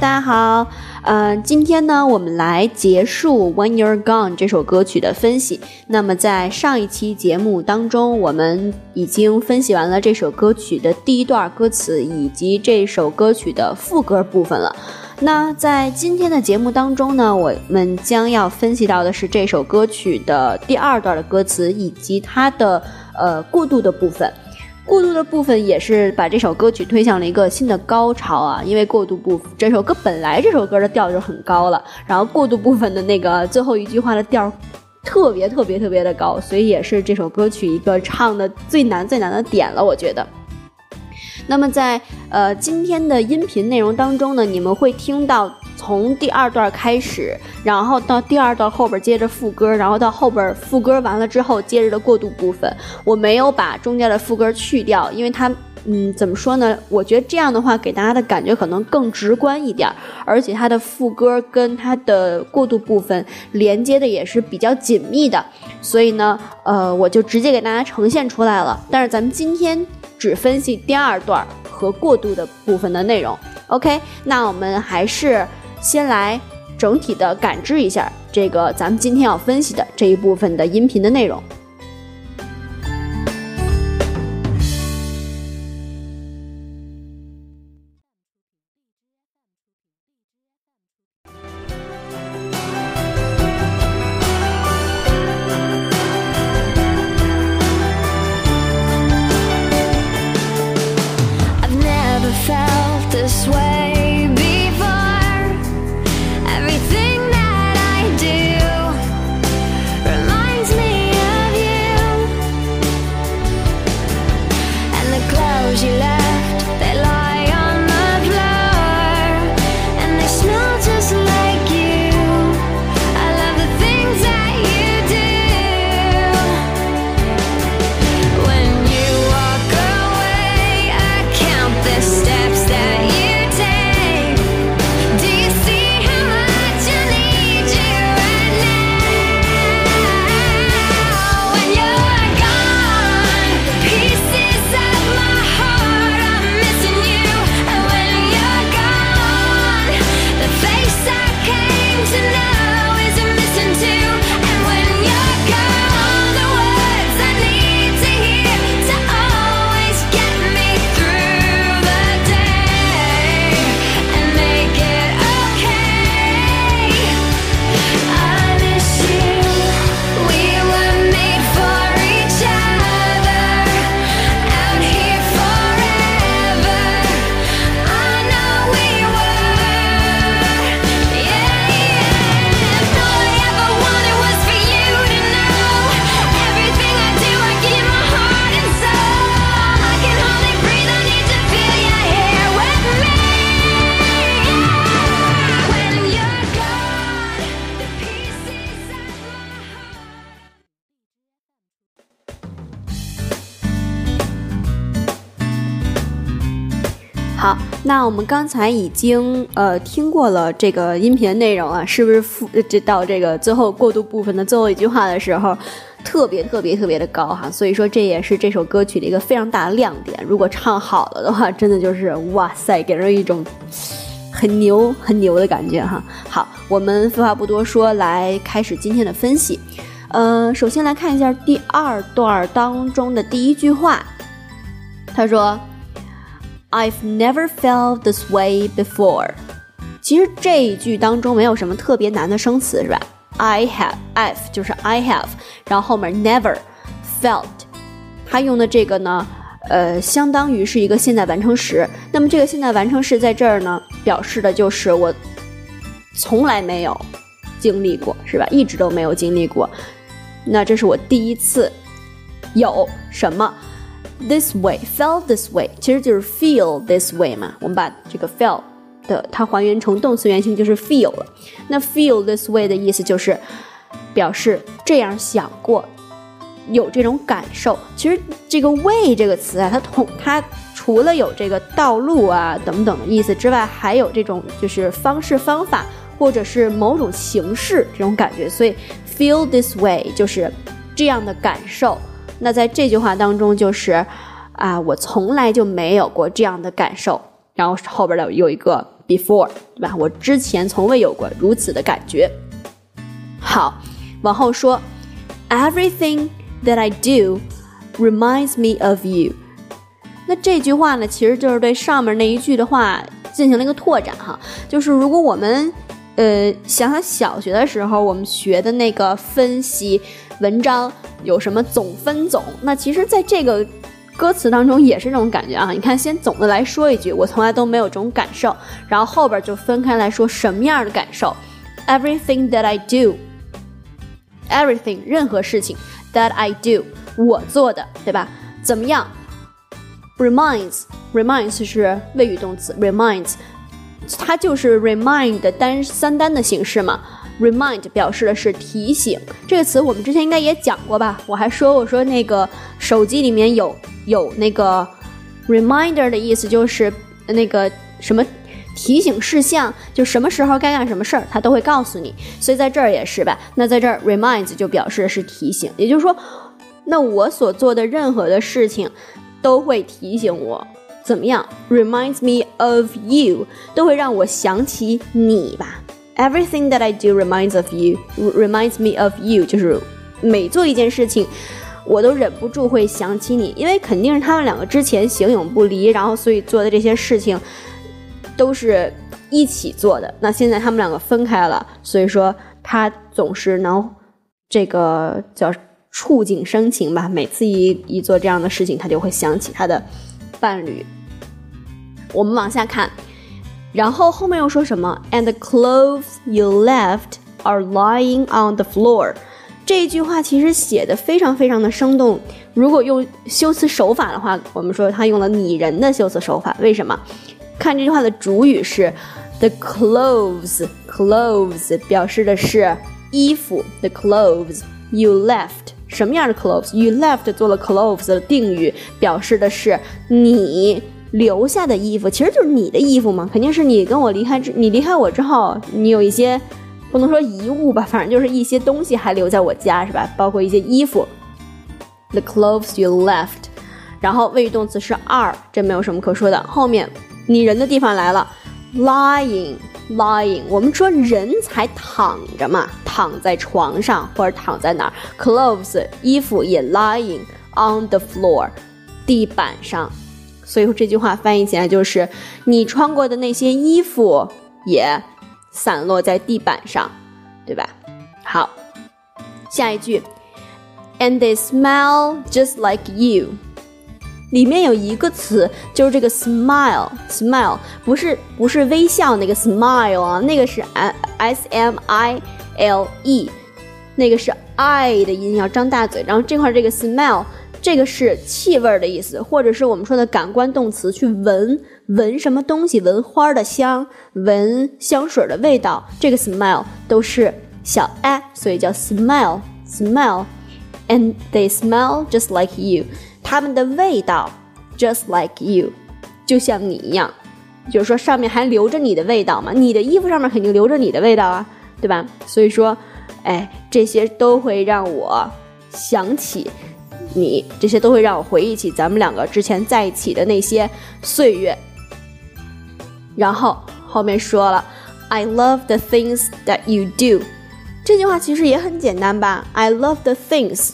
大家好，呃，今天呢，我们来结束《When You're Gone》这首歌曲的分析。那么在上一期节目当中，我们已经分析完了这首歌曲的第一段歌词以及这首歌曲的副歌部分了。那在今天的节目当中呢，我们将要分析到的是这首歌曲的第二段的歌词以及它的呃过渡的部分。过渡的部分也是把这首歌曲推向了一个新的高潮啊！因为过渡部这首歌本来这首歌的调就很高了，然后过渡部分的那个最后一句话的调特别特别特别的高，所以也是这首歌曲一个唱的最难最难的点了，我觉得。那么在呃今天的音频内容当中呢，你们会听到从第二段开始，然后到第二段后边接着副歌，然后到后边副歌完了之后接着的过渡部分，我没有把中间的副歌去掉，因为它嗯怎么说呢？我觉得这样的话给大家的感觉可能更直观一点，而且它的副歌跟它的过渡部分连接的也是比较紧密的，所以呢，呃，我就直接给大家呈现出来了。但是咱们今天。只分析第二段和过渡的部分的内容。OK，那我们还是先来整体的感知一下这个咱们今天要分析的这一部分的音频的内容。那我们刚才已经呃听过了这个音频内容啊，是不是复这到这个最后过渡部分的最后一句话的时候，特别特别特别的高哈？所以说这也是这首歌曲的一个非常大的亮点。如果唱好了的话，真的就是哇塞，给人一种很牛很牛的感觉哈。好，我们废话不多说，来开始今天的分析。呃，首先来看一下第二段当中的第一句话，他说。I've never felt this way before。其实这一句当中没有什么特别难的生词，是吧？I have, I've 就是 I have，然后后面 never felt，它用的这个呢，呃，相当于是一个现在完成时。那么这个现在完成时在这儿呢，表示的就是我从来没有经历过，是吧？一直都没有经历过。那这是我第一次有什么？This way, felt this way，其实就是 feel this way 嘛。我们把这个 feel 的它还原成动词原形就是 feel 了。那 feel this way 的意思就是表示这样想过，有这种感受。其实这个 way 这个词啊，它同它除了有这个道路啊等等的意思之外，还有这种就是方式方法或者是某种形式这种感觉。所以 feel this way 就是这样的感受。那在这句话当中，就是啊，我从来就没有过这样的感受。然后后边的有一个 before，对吧？我之前从未有过如此的感觉。好，往后说，Everything that I do reminds me of you。那这句话呢，其实就是对上面那一句的话进行了一个拓展哈。就是如果我们呃想想小学的时候我们学的那个分析文章有什么总分总，那其实在这个。歌词当中也是这种感觉啊！你看，先总的来说一句，我从来都没有这种感受，然后后边就分开来说什么样的感受。Everything that I do，everything 任何事情 that I do 我做的，对吧？怎么样？Reminds，reminds 是谓语动词，reminds 它就是 remind 单三单的形式嘛。Remind 表示的是提醒，这个词我们之前应该也讲过吧？我还说我说那个手机里面有有那个 reminder 的意思，就是那个什么提醒事项，就什么时候该干什么事儿，它都会告诉你。所以在这儿也是吧？那在这儿 reminds 就表示的是提醒，也就是说，那我所做的任何的事情都会提醒我怎么样？Reminds me of you 都会让我想起你吧。Everything that I do reminds of you, reminds me of you，就是每做一件事情，我都忍不住会想起你，因为肯定是他们两个之前形影不离，然后所以做的这些事情都是一起做的。那现在他们两个分开了，所以说他总是能这个叫触景生情吧。每次一一做这样的事情，他就会想起他的伴侣。我们往下看。然后后面又说什么？And the clothes you left are lying on the floor。这一句话其实写的非常非常的生动。如果用修辞手法的话，我们说他用了拟人的修辞手法。为什么？看这句话的主语是 the clothes，clothes 表示的是衣服。The clothes you left，什么样的 clothes？You left 做了 clothes 的定语，表示的是你。留下的衣服其实就是你的衣服嘛，肯定是你跟我离开之，你离开我之后，你有一些不能说遗物吧，反正就是一些东西还留在我家是吧？包括一些衣服，the clothes you left。然后谓语动词是 are，这没有什么可说的。后面拟人的地方来了，lying，lying。我们说人才躺着嘛，躺在床上或者躺在哪儿，clothes 衣服也 lying on the floor，地板上。所以说这句话翻译起来就是，你穿过的那些衣服也散落在地板上，对吧？好，下一句，and they smell just like you。里面有一个词，就是这个 smile，smile 不是不是微笑那个 smile 啊，那个是 s m i l e，那个是 i 的音，要张大嘴。然后这块这个 smell。这个是气味的意思，或者是我们说的感官动词，去闻闻什么东西，闻花的香，闻香水的味道。这个 smell 都是小 a，所以叫 smell smell。And they smell just like you，他们的味道 just like you，就像你一样。就是说上面还留着你的味道嘛，你的衣服上面肯定留着你的味道啊，对吧？所以说，哎，这些都会让我想起。你这些都会让我回忆起咱们两个之前在一起的那些岁月。然后后面说了，I love the things that you do。这句话其实也很简单吧？I love the things，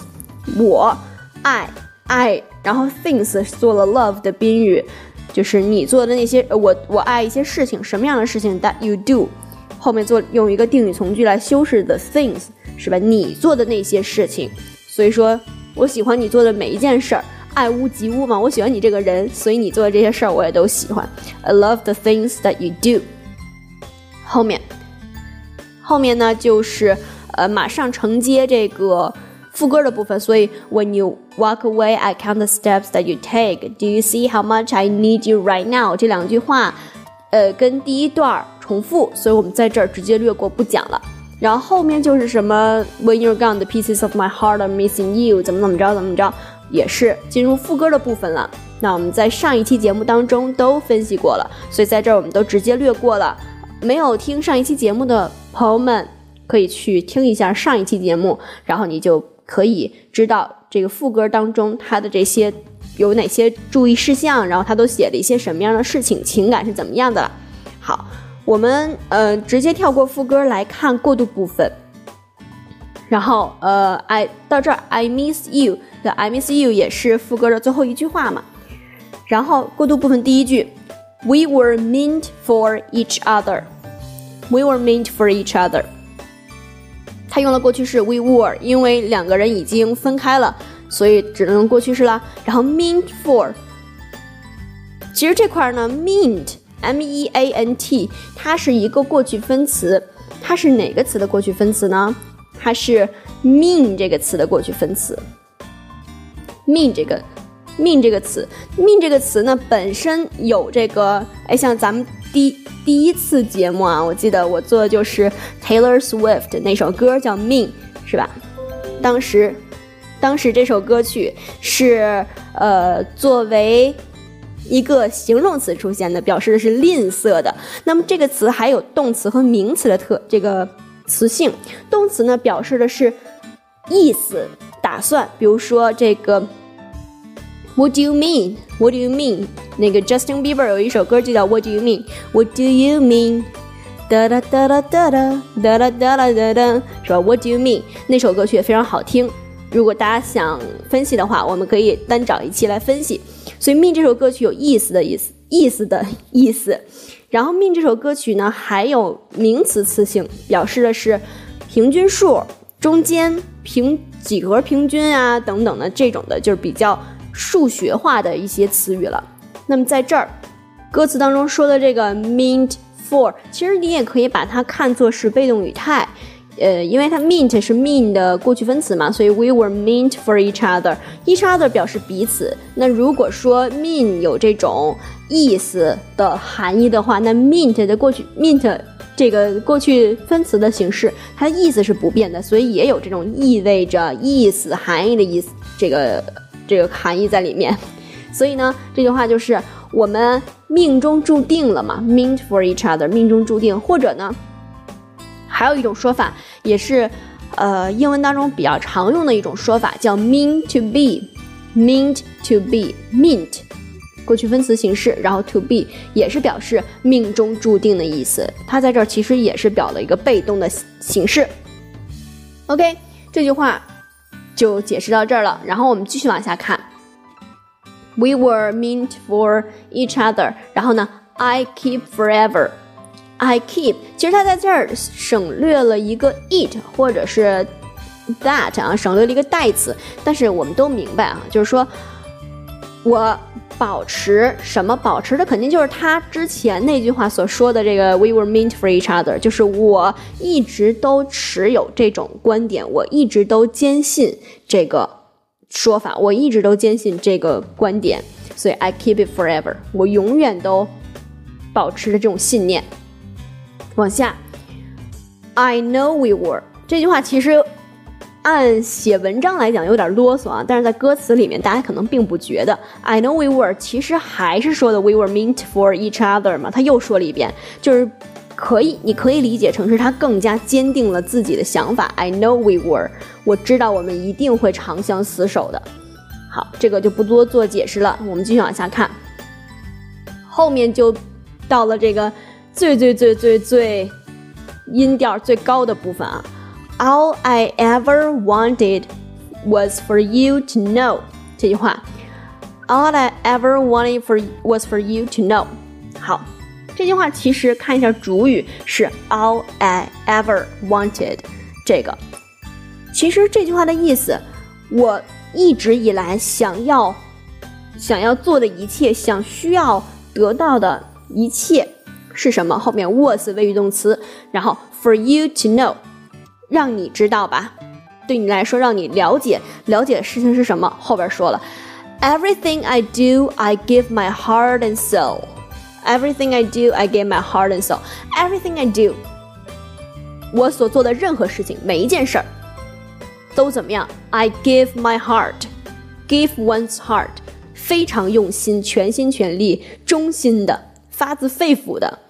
我爱爱，然后 things 做了 love 的宾语，就是你做的那些，我我爱一些事情，什么样的事情？That you do，后面做用一个定语从句来修饰 the things，是吧？你做的那些事情，所以说。我喜欢你做的每一件事儿，爱屋及乌嘛。我喜欢你这个人，所以你做的这些事儿我也都喜欢。I love the things that you do。后面，后面呢就是呃马上承接这个副歌的部分。所以 When you walk away, I count the steps that you take. Do you see how much I need you right now？这两句话，呃跟第一段重复，所以我们在这儿直接略过不讲了。然后后面就是什么 When you're gone, the pieces of my heart are missing you，怎么怎么着怎么着，也是进入副歌的部分了。那我们在上一期节目当中都分析过了，所以在这儿我们都直接略过了。没有听上一期节目的朋友们，可以去听一下上一期节目，然后你就可以知道这个副歌当中它的这些有哪些注意事项，然后它都写了一些什么样的事情，情感是怎么样的了。好。我们呃直接跳过副歌来看过渡部分。然后呃，I 到这儿，I miss you 的 I miss you 也是副歌的最后一句话嘛。然后过渡部分第一句，We were meant for each other。We were meant for each other。他用了过去式 we were，因为两个人已经分开了，所以只能用过去式了。然后，mean for，其实这块呢，mean，m-e-a-n-t，它是一个过去分词，它是哪个词的过去分词呢？它是 mean 这个词的过去分词。mean 这个 mean 这个词，mean 这个词呢本身有这个，哎，像咱们第第一次节目啊，我记得我做的就是 Taylor Swift 那首歌叫 mean，是吧？当时，当时这首歌曲是呃作为一个形容词出现的，表示的是吝啬的。那么这个词还有动词和名词的特这个。词性，动词呢表示的是意思、打算。比如说这个，What do you mean? What do you mean? 那个 Justin Bieber 有一首歌就叫 What do you mean? What do you mean? 哒哒哒哒哒哒哒哒哒哒哒哒，是吧？What do you mean? 那首歌曲也非常好听。如果大家想分析的话，我们可以单找一期来分析。所以 mean 这首歌曲有意思的意思，意思的意思。然后 mean 这首歌曲呢，还有名词词性，表示的是平均数、中间、平几何平均啊等等的这种的，就是比较数学化的一些词语了。那么在这儿，歌词当中说的这个 meant for，其实你也可以把它看作是被动语态。呃，因为它 meant 是 mean 的过去分词嘛，所以 we were meant for each other。each other 表示彼此。那如果说 mean 有这种意思的含义的话，那 meant 的过去 meant 这个过去分词的形式，它的意思是不变的，所以也有这种意味着意思含义的意思，这个这个含义在里面。所以呢，这句话就是我们命中注定了嘛，meant for each other，命中注定，或者呢？还有一种说法，也是，呃，英文当中比较常用的一种说法，叫 mean to be，meant to be，meant，过去分词形式，然后 to be 也是表示命中注定的意思。它在这儿其实也是表了一个被动的形式。OK，这句话就解释到这儿了。然后我们继续往下看，We were meant for each other。然后呢，I keep forever。I keep，其实它在这儿省略了一个 it 或者是 that 啊，省略了一个代词。但是我们都明白啊，就是说我保持什么？保持的肯定就是他之前那句话所说的这个 "We were meant for each other"，就是我一直都持有这种观点，我一直都坚信这个说法，我一直都坚信这个观点，所以 I keep it forever，我永远都保持着这种信念。往下，I know we were 这句话其实按写文章来讲有点啰嗦啊，但是在歌词里面大家可能并不觉得。I know we were 其实还是说的 we were meant for each other 嘛，他又说了一遍，就是可以，你可以理解成是他更加坚定了自己的想法。I know we were，我知道我们一定会长相厮守的。好，这个就不多做解释了，我们继续往下看，后面就到了这个。最最最最最音调最高的部分啊！All I ever wanted was for you to know 这句话，All I ever wanted for was for you to know。好，这句话其实看一下主语是 All I ever wanted 这个，其实这句话的意思，我一直以来想要想要做的一切，想需要得到的一切。是什么？后面 was 谓语动词，然后 for you to know，让你知道吧，对你来说，让你了解了解事情是什么。后边说了，Everything I do, I give my heart and soul. Everything I do, I give my heart and soul. Everything I do，我所做的任何事情，每一件事儿都怎么样？I give my heart, give one's heart，非常用心，全心全力，衷心的，发自肺腑的。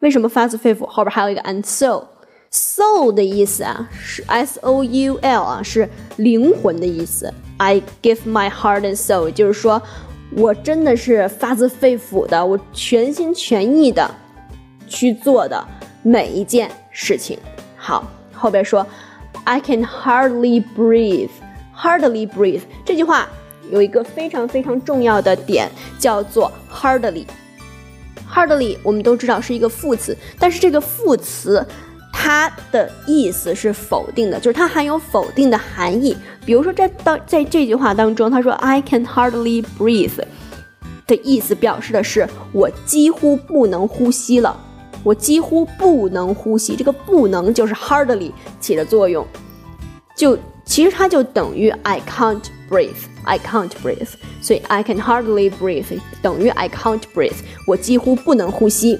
为什么发自肺腑？后边还有一个 and so soul 的意思啊，是 s o u l 啊，是灵魂的意思。I give my heart and soul，就是说我真的是发自肺腑的，我全心全意的去做的每一件事情。好，后边说，I can hardly breathe。hardly breathe 这句话有一个非常非常重要的点，叫做 hardly。hardly 我们都知道是一个副词，但是这个副词它的意思是否定的，就是它含有否定的含义。比如说在当在这句话当中，他说 I can hardly breathe 的意思表示的是我几乎不能呼吸了。我几乎不能呼吸，这个不能就是 hardly 起的作用，就其实它就等于 I can't breathe，I can't breathe，所以 I can hardly breathe 等于 I can't breathe，我几乎不能呼吸。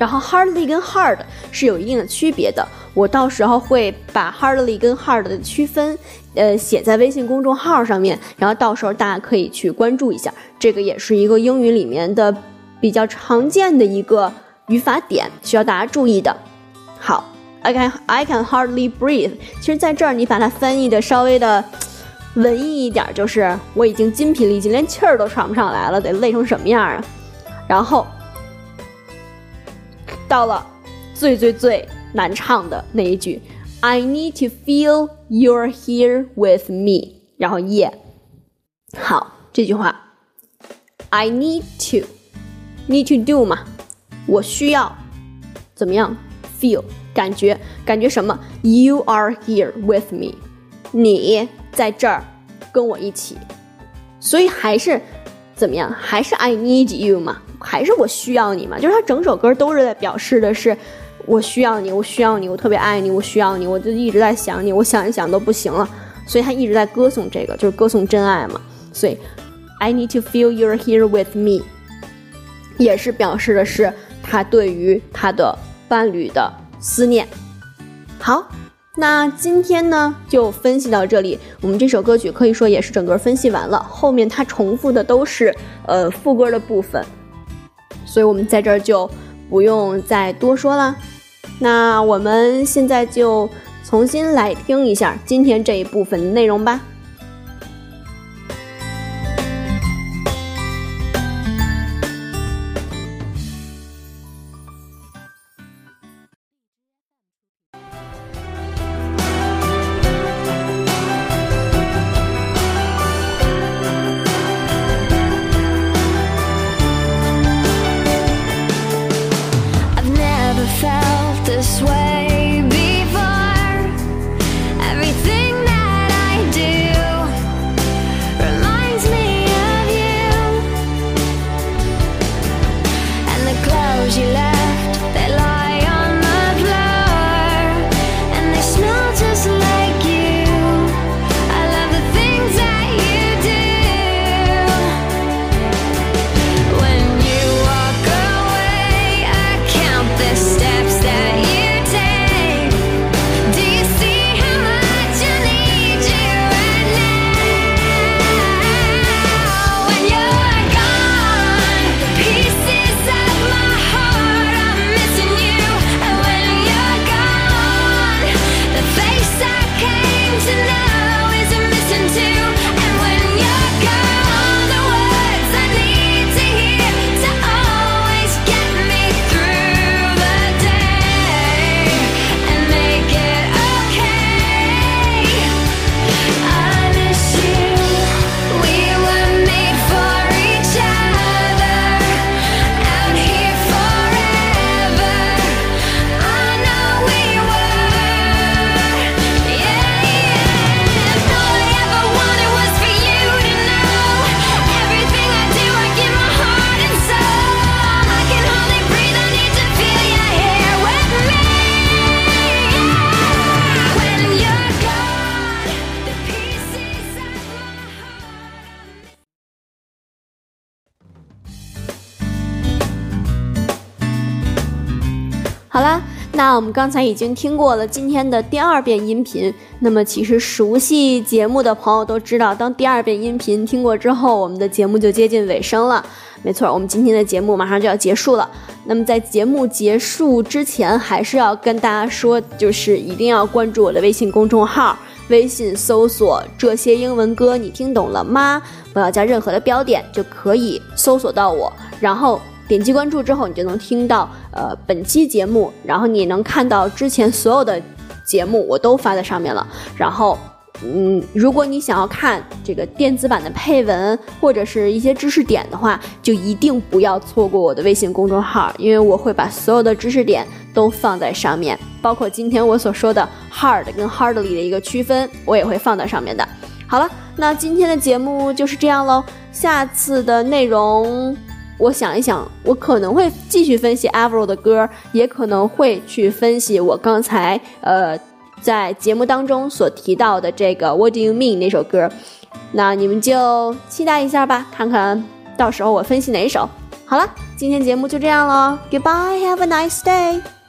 然后 hardly 跟 hard 是有一定的区别的，我到时候会把 hardly 跟 hard 的区分，呃，写在微信公众号上面，然后到时候大家可以去关注一下，这个也是一个英语里面的比较常见的一个。语法点需要大家注意的。好，I can I can hardly breathe。其实在这儿你把它翻译的稍微的文艺一点，就是我已经筋疲力尽，连气儿都喘不上来了，得累成什么样啊？然后到了最最最难唱的那一句，I need to feel you're here with me。然后耶，好，这句话，I need to need to do 嘛。我需要怎么样？feel 感觉感觉什么？You are here with me，你在这儿跟我一起，所以还是怎么样？还是 I need you 嘛？还是我需要你嘛？就是他整首歌都是在表示的是我需要你，我需要你，我特别爱你，我需要你，我就一直在想你，我想一想都不行了，所以他一直在歌颂这个，就是歌颂真爱嘛。所以 I need to feel you're here with me，也是表示的是。他对于他的伴侣的思念。好，那今天呢就分析到这里。我们这首歌曲可以说也是整个分析完了，后面它重复的都是呃副歌的部分，所以我们在这儿就不用再多说了。那我们现在就重新来听一下今天这一部分内容吧。我们刚才已经听过了今天的第二遍音频。那么，其实熟悉节目的朋友都知道，当第二遍音频听过之后，我们的节目就接近尾声了。没错，我们今天的节目马上就要结束了。那么，在节目结束之前，还是要跟大家说，就是一定要关注我的微信公众号，微信搜索“这些英文歌”，你听懂了吗？不要加任何的标点，就可以搜索到我。然后。点击关注之后，你就能听到呃本期节目，然后你能看到之前所有的节目我都发在上面了。然后，嗯，如果你想要看这个电子版的配文或者是一些知识点的话，就一定不要错过我的微信公众号，因为我会把所有的知识点都放在上面，包括今天我所说的 hard 跟 hardly 的一个区分，我也会放在上面的。好了，那今天的节目就是这样喽。下次的内容，我想一想，我可能会继续分析 Avril 的歌，也可能会去分析我刚才呃在节目当中所提到的这个 What Do You Mean 那首歌。那你们就期待一下吧，看看到时候我分析哪一首。好了，今天节目就这样了，Goodbye，Have a nice day。